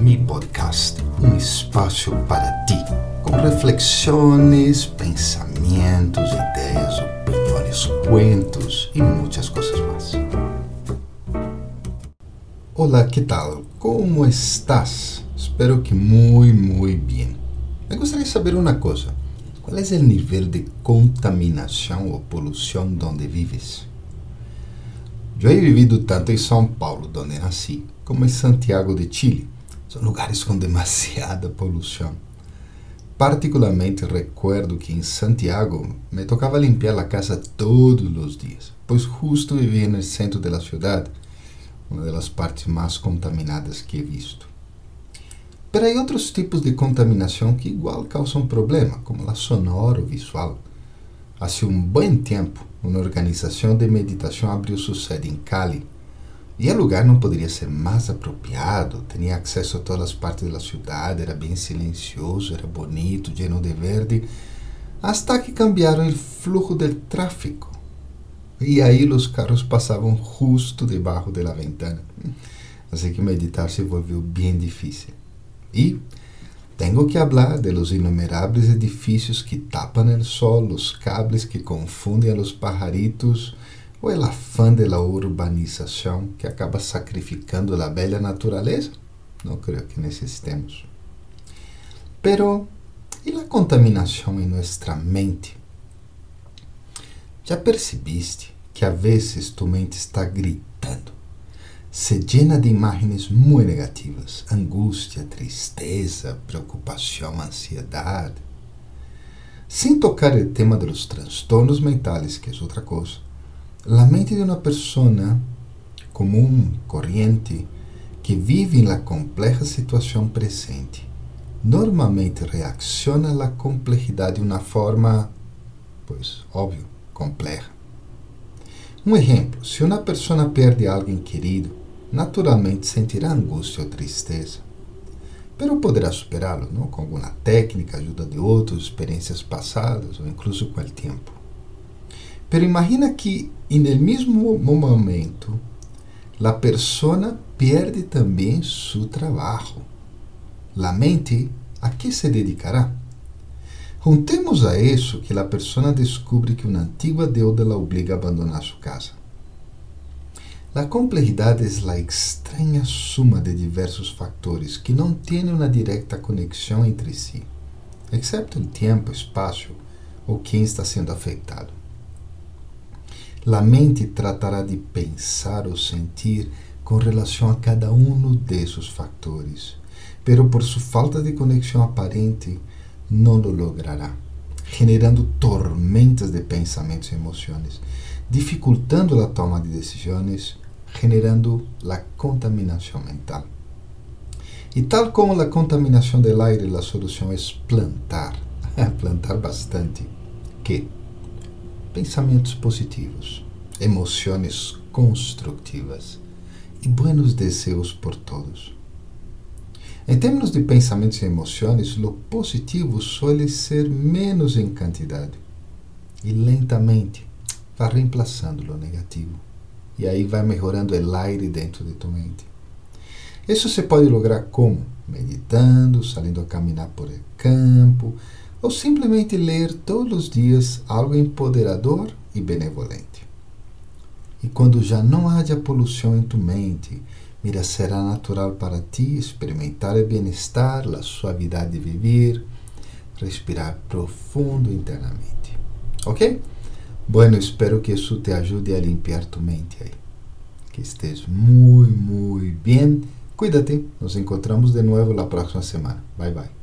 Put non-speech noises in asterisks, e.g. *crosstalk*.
mi podcast, um espaço para ti, com reflexões, pensamentos, ideias, opiniões, cuentos e muitas coisas mais. Olá, que tal? Como estás? Espero que muito, muito bem. Me gostaria de saber uma coisa. Qual é o nível de contaminação ou poluição onde vives? Eu he vivido tanto em São Paulo, onde nasci, como em Santiago de Chile. São lugares com demasiada poluição. Particularmente recuerdo que em Santiago me tocava limpar a casa todos os dias, pois justo vivia no centro da cidade, uma das partes mais contaminadas que he visto. Pero há outros tipos de contaminação que igual causam problema, como a sonora ou visual. Há um bom tempo, uma organização de meditação abriu sua sede em Cali, e o lugar não poderia ser mais apropriado, tinha acesso a todas as partes da cidade, era bem silencioso, era bonito, lleno de verde, hasta que cambiaram o fluxo do tráfego. E aí os carros passavam justo debaixo da ventana. Assim que meditar se volviu bem difícil. E tenho que falar de los innumeráveis edifícios que tapam o sol, os cables que confundem a los pajaritos, ou el afã de la urbanização que acaba sacrificando a bela natureza? Não creio que necessitemos. Pero, e a contaminação em nossa mente? Já percebiste que a vezes tu mente está gritando? se llena de imagens muito negativas: angústia, tristeza, preocupação, ansiedade. Sem tocar o tema dos transtornos mentais, que é outra coisa, a mente de uma pessoa comum, corriente, que vive na complexa situação presente, normalmente reacciona à complexidade de uma forma, pois, óbvio, complexa. Um exemplo: se uma pessoa perde alguém querido, naturalmente sentirá angústia ou tristeza, pero poderá superá-lo com alguma técnica, ajuda de outros, experiências passadas ou incluso com o tempo. Pero imagina que, no mesmo momento, a pessoa perde também seu trabalho. A mente, a que se dedicará? Juntemos a isso que a pessoa descobre que uma antiga deuda la obriga a abandonar sua casa. A complexidade é a estranha suma de diversos fatores que não têm uma direta conexão entre si, exceto o tempo, espaço ou quem está sendo afetado. A mente tratará de pensar ou sentir com relação a cada um desses fatores, pero por sua falta de conexão aparente, não lo logrará, generando tormentas de pensamentos e emoções, dificultando a toma de decisões generando la contaminación mental. Y tal como la contaminación del aire, la solución es plantar, *laughs* plantar bastante. Que? Pensamentos positivos, emociones constructivas e buenos desejos por todos. Em termos de pensamentos e emoções, o positivo suele ser menos em quantidade e lentamente vai reemplaçando o negativo e aí vai melhorando o aire dentro de tu mente. Isso se pode lograr como? Meditando, saindo a caminhar por campo, ou simplesmente ler todos os dias algo empoderador e benevolente. E quando já não haja poluição em tu mente, mira, será natural para ti experimentar o bem-estar, a suavidade de viver, respirar profundo internamente. Ok? Bueno, espero que isso te ajude a limpar tu mente aí. Que estés muito, muito bem. Cuídate. Nos encontramos de novo na próxima semana. Bye, bye.